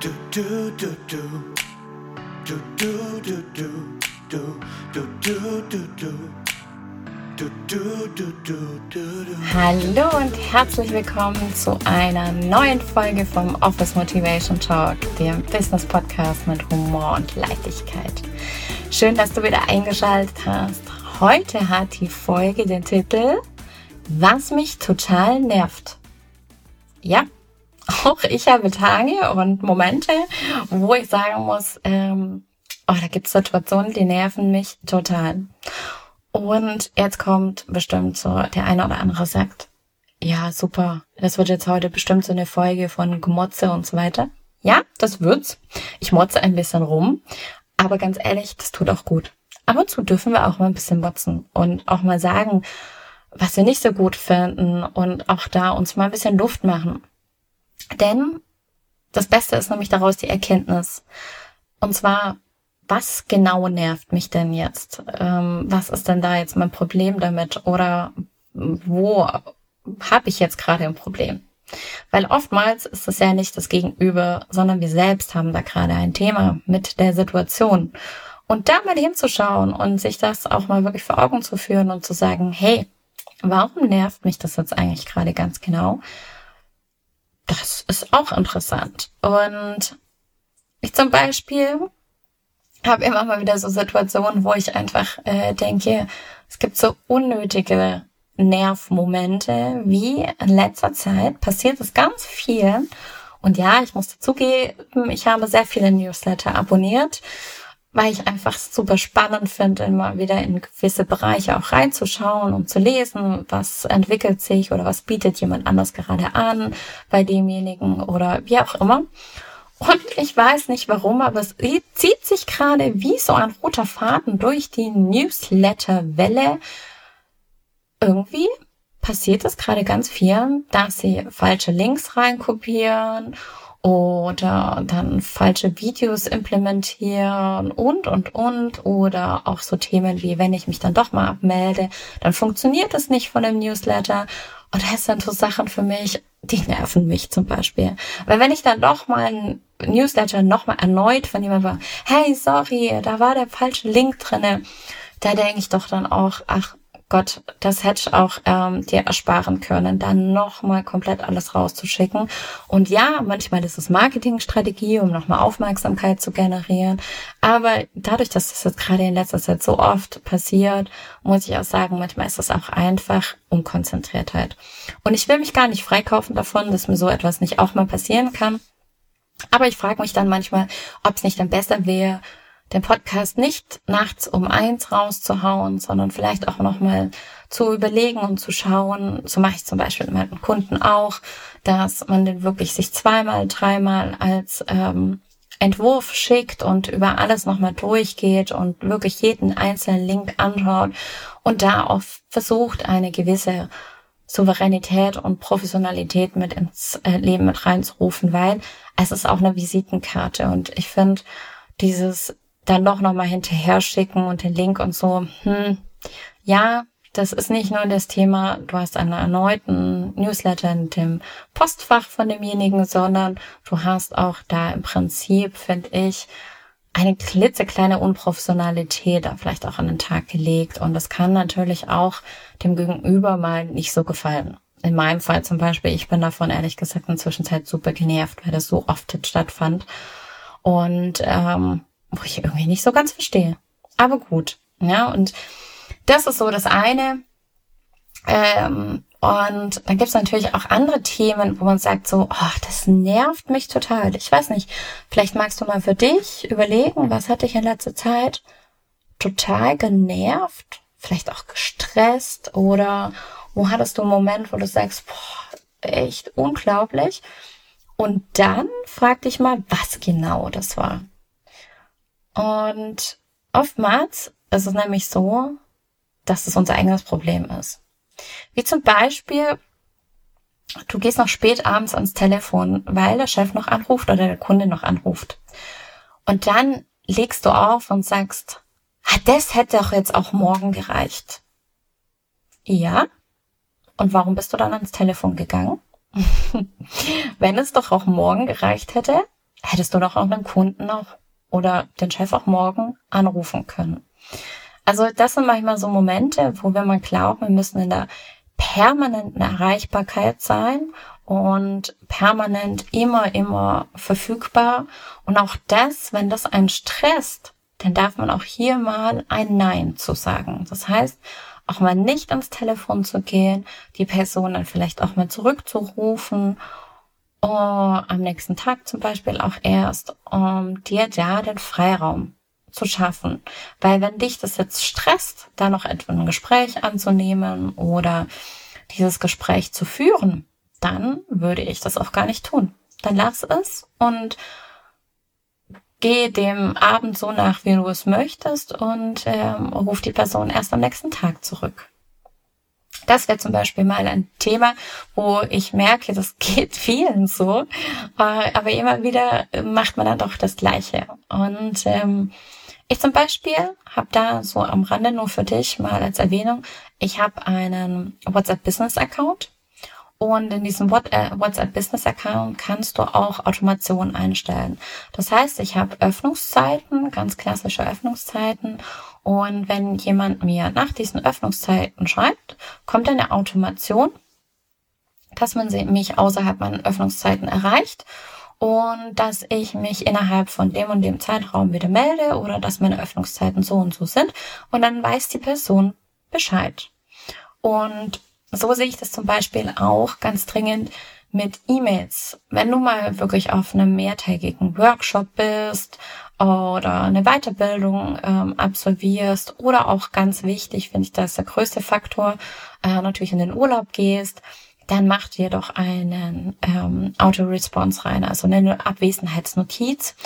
Du, du, du, du. Du, du, du, du. Du, du, du, du, du. Hallo und herzlich willkommen zu einer neuen Folge vom Office Motivation Talk, dem Business Podcast mit Humor und Leichtigkeit. Schön, dass du wieder eingeschaltet hast. Heute hat die Folge den Titel Was mich total nervt. Ja, auch ich habe Tage und Momente, wo ich sagen muss, ähm, oh, da gibt es Situationen, die nerven mich total. Und jetzt kommt bestimmt so, der eine oder andere sagt, ja, super, das wird jetzt heute bestimmt so eine Folge von Gemotze und so weiter. Ja, das wird's. Ich motze ein bisschen rum, aber ganz ehrlich, das tut auch gut. Ab und zu dürfen wir auch mal ein bisschen motzen und auch mal sagen, was wir nicht so gut finden und auch da uns mal ein bisschen Luft machen. Denn das Beste ist nämlich daraus die Erkenntnis. Und zwar, was genau nervt mich denn jetzt? Ähm, was ist denn da jetzt mein Problem damit? Oder wo habe ich jetzt gerade ein Problem? Weil oftmals ist es ja nicht das Gegenüber, sondern wir selbst haben da gerade ein Thema mit der Situation. Und da mal hinzuschauen und sich das auch mal wirklich vor Augen zu führen und zu sagen, hey, warum nervt mich das jetzt eigentlich gerade ganz genau? Das ist auch interessant. Und ich zum Beispiel habe immer mal wieder so Situationen, wo ich einfach äh, denke, es gibt so unnötige Nervmomente, wie in letzter Zeit passiert es ganz viel. Und ja, ich muss dazugeben, ich habe sehr viele Newsletter abonniert weil ich einfach super spannend finde, immer wieder in gewisse Bereiche auch reinzuschauen und zu lesen, was entwickelt sich oder was bietet jemand anders gerade an bei demjenigen oder wie auch immer. Und ich weiß nicht warum, aber es zieht sich gerade wie so ein roter Faden durch die Newsletter-Welle. Irgendwie passiert es gerade ganz vielen, dass sie falsche Links reinkopieren oder dann falsche Videos implementieren und, und, und. Oder auch so Themen wie, wenn ich mich dann doch mal abmelde, dann funktioniert es nicht von dem Newsletter. Und das sind so Sachen für mich, die nerven mich zum Beispiel. Weil wenn ich dann doch mal ein Newsletter nochmal erneut von jemandem war, hey, sorry, da war der falsche Link drinne, da denke ich doch dann auch, ach, Gott, das hätte ich auch ähm, dir ersparen können, dann nochmal komplett alles rauszuschicken. Und ja, manchmal ist es Marketingstrategie, um nochmal Aufmerksamkeit zu generieren. Aber dadurch, dass das jetzt gerade in letzter Zeit so oft passiert, muss ich auch sagen, manchmal ist es auch einfach Unkonzentriertheit. Und ich will mich gar nicht freikaufen davon, dass mir so etwas nicht auch mal passieren kann. Aber ich frage mich dann manchmal, ob es nicht dann besser wäre, den Podcast nicht nachts um eins rauszuhauen, sondern vielleicht auch nochmal zu überlegen und zu schauen, so mache ich zum Beispiel mit meinen Kunden auch, dass man den wirklich sich zweimal, dreimal als ähm, Entwurf schickt und über alles nochmal durchgeht und wirklich jeden einzelnen Link anschaut und da auch versucht, eine gewisse Souveränität und Professionalität mit ins äh, Leben mit reinzurufen, weil es ist auch eine Visitenkarte. Und ich finde, dieses dann doch nochmal hinterher schicken und den Link und so. Hm, ja, das ist nicht nur das Thema, du hast einen erneuten Newsletter in dem Postfach von demjenigen, sondern du hast auch da im Prinzip, finde ich, eine klitzekleine Unprofessionalität da vielleicht auch an den Tag gelegt. Und das kann natürlich auch dem Gegenüber mal nicht so gefallen. In meinem Fall zum Beispiel, ich bin davon ehrlich gesagt inzwischen Zeit super genervt, weil das so oft stattfand. Und ähm, wo ich irgendwie nicht so ganz verstehe. Aber gut. Ja, und das ist so das eine. Ähm, und dann gibt es natürlich auch andere Themen, wo man sagt so, oh, das nervt mich total. Ich weiß nicht, vielleicht magst du mal für dich überlegen, was hat dich in letzter Zeit total genervt, vielleicht auch gestresst oder wo hattest du einen Moment, wo du sagst, boah, echt unglaublich. Und dann frag dich mal, was genau das war. Und oftmals ist es nämlich so, dass es unser eigenes Problem ist. Wie zum Beispiel, du gehst noch spät abends ans Telefon, weil der Chef noch anruft oder der Kunde noch anruft. Und dann legst du auf und sagst, ah, das hätte doch jetzt auch morgen gereicht. Ja? Und warum bist du dann ans Telefon gegangen? Wenn es doch auch morgen gereicht hätte, hättest du doch auch einen Kunden noch oder den Chef auch morgen anrufen können. Also das sind manchmal so Momente, wo wir mal glauben, wir müssen in der permanenten Erreichbarkeit sein und permanent immer, immer verfügbar. Und auch das, wenn das einen stresst, dann darf man auch hier mal ein Nein zu sagen. Das heißt, auch mal nicht ans Telefon zu gehen, die Person dann vielleicht auch mal zurückzurufen, oh, am nächsten Tag zum Beispiel auch erst, um dir da den Freiraum zu schaffen. Weil wenn dich das jetzt stresst, da noch etwa ein Gespräch anzunehmen oder dieses Gespräch zu führen, dann würde ich das auch gar nicht tun. Dann lass es und geh dem Abend so nach, wie du es möchtest und ähm, ruf die Person erst am nächsten Tag zurück. Das wäre zum Beispiel mal ein Thema, wo ich merke, das geht vielen so, äh, aber immer wieder macht man dann doch das Gleiche. Und ähm, ich zum Beispiel habe da so am Rande nur für dich mal als Erwähnung, ich habe einen WhatsApp Business Account und in diesem äh, WhatsApp Business Account kannst du auch Automation einstellen. Das heißt, ich habe Öffnungszeiten, ganz klassische Öffnungszeiten. Und wenn jemand mir nach diesen Öffnungszeiten schreibt, kommt eine Automation, dass man mich außerhalb meiner Öffnungszeiten erreicht und dass ich mich innerhalb von dem und dem Zeitraum wieder melde oder dass meine Öffnungszeiten so und so sind. Und dann weiß die Person Bescheid. Und so sehe ich das zum Beispiel auch ganz dringend mit E-Mails. Wenn du mal wirklich auf einem mehrtägigen Workshop bist oder eine Weiterbildung ähm, absolvierst. Oder auch ganz wichtig, finde ich, das ist der größte Faktor, äh, natürlich in den Urlaub gehst, dann mach dir doch einen ähm, Auto-Response rein, also eine Abwesenheitsnotiz,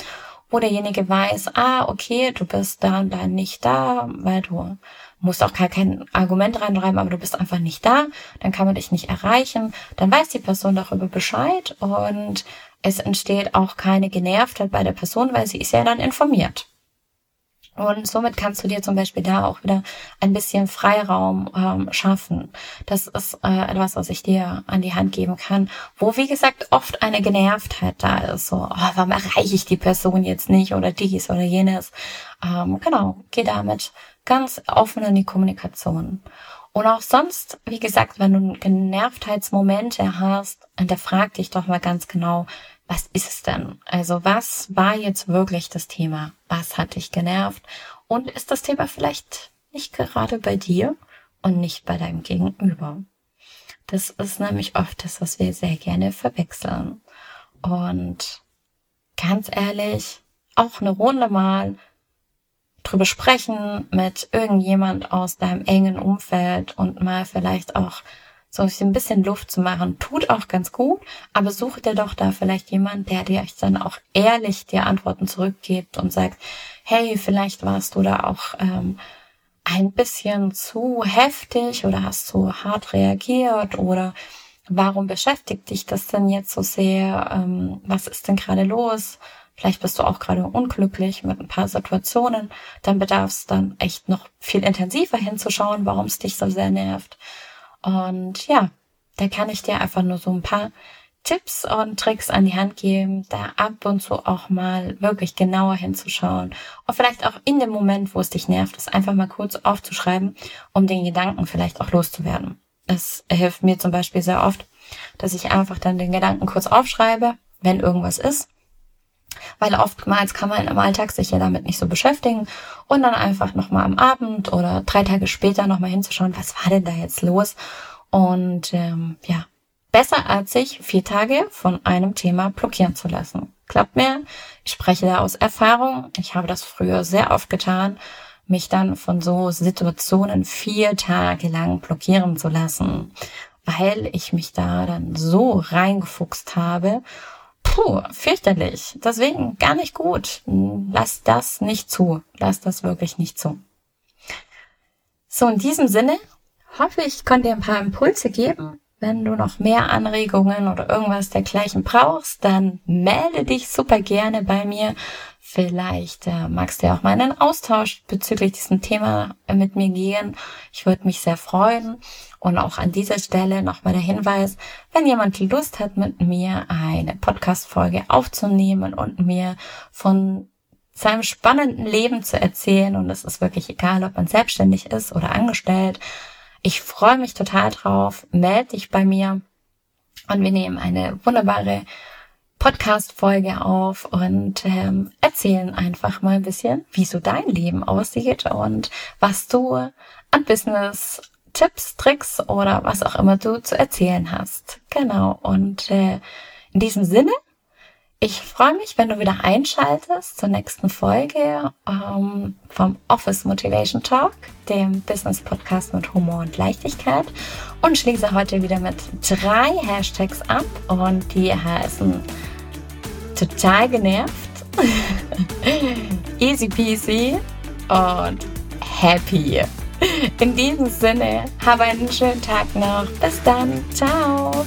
wo derjenige weiß, ah, okay, du bist da und da nicht da, weil du musst auch gar kein Argument reinschreiben, aber du bist einfach nicht da, dann kann man dich nicht erreichen, dann weiß die Person darüber Bescheid und es entsteht auch keine Genervtheit bei der Person, weil sie ist ja dann informiert. Und somit kannst du dir zum Beispiel da auch wieder ein bisschen Freiraum ähm, schaffen. Das ist äh, etwas, was ich dir an die Hand geben kann, wo wie gesagt oft eine Genervtheit da ist. So, oh, warum erreiche ich die Person jetzt nicht oder dies oder jenes? Ähm, genau, geh damit ganz offen in die Kommunikation. Und auch sonst, wie gesagt, wenn du Genervtheitsmomente hast, dann frag dich doch mal ganz genau, was ist es denn? Also was war jetzt wirklich das Thema? Was hat dich genervt? Und ist das Thema vielleicht nicht gerade bei dir und nicht bei deinem Gegenüber? Das ist nämlich oft das, was wir sehr gerne verwechseln. Und ganz ehrlich, auch eine Runde mal drüber sprechen mit irgendjemand aus deinem engen Umfeld und mal vielleicht auch so ein bisschen Luft zu machen, tut auch ganz gut, aber such dir doch da vielleicht jemand, der dir dann auch ehrlich dir Antworten zurückgibt und sagt, hey, vielleicht warst du da auch ähm, ein bisschen zu heftig oder hast zu hart reagiert oder warum beschäftigt dich das denn jetzt so sehr? Ähm, was ist denn gerade los? Vielleicht bist du auch gerade unglücklich mit ein paar Situationen. Dann bedarf es dann echt noch viel intensiver hinzuschauen, warum es dich so sehr nervt. Und ja, da kann ich dir einfach nur so ein paar Tipps und Tricks an die Hand geben, da ab und zu auch mal wirklich genauer hinzuschauen. Und vielleicht auch in dem Moment, wo es dich nervt, es einfach mal kurz aufzuschreiben, um den Gedanken vielleicht auch loszuwerden. Es hilft mir zum Beispiel sehr oft, dass ich einfach dann den Gedanken kurz aufschreibe, wenn irgendwas ist. Weil oftmals kann man im Alltag sich ja damit nicht so beschäftigen und dann einfach nochmal am Abend oder drei Tage später nochmal hinzuschauen, was war denn da jetzt los? Und ähm, ja, besser als sich vier Tage von einem Thema blockieren zu lassen. Klappt mir. Ich spreche da aus Erfahrung. Ich habe das früher sehr oft getan, mich dann von so Situationen vier Tage lang blockieren zu lassen, weil ich mich da dann so reingefuchst habe Puh, fürchterlich. Deswegen gar nicht gut. Lass das nicht zu. Lass das wirklich nicht zu. So, in diesem Sinne hoffe ich, konnte dir ein paar Impulse geben, Wenn du noch mehr Anregungen oder irgendwas dergleichen brauchst, dann melde dich super gerne bei mir. Vielleicht äh, magst du ja auch mal einen Austausch bezüglich diesem Thema mit mir gehen. Ich würde mich sehr freuen. Und auch an dieser Stelle nochmal der Hinweis, wenn jemand Lust hat, mit mir eine Podcast-Folge aufzunehmen und mir von seinem spannenden Leben zu erzählen, und es ist wirklich egal, ob man selbstständig ist oder angestellt, ich freue mich total drauf. Meld dich bei mir und wir nehmen eine wunderbare Podcast-Folge auf und ähm, erzählen einfach mal ein bisschen, wie so dein Leben aussieht und was du an Business Tipps, Tricks oder was auch immer du zu erzählen hast. Genau. Und äh, in diesem Sinne ich freue mich, wenn du wieder einschaltest zur nächsten Folge ähm, vom Office Motivation Talk, dem Business Podcast mit Humor und Leichtigkeit. Und schließe heute wieder mit drei Hashtags ab und die heißen total genervt, easy peasy und happy. In diesem Sinne, habe einen schönen Tag noch. Bis dann. Ciao.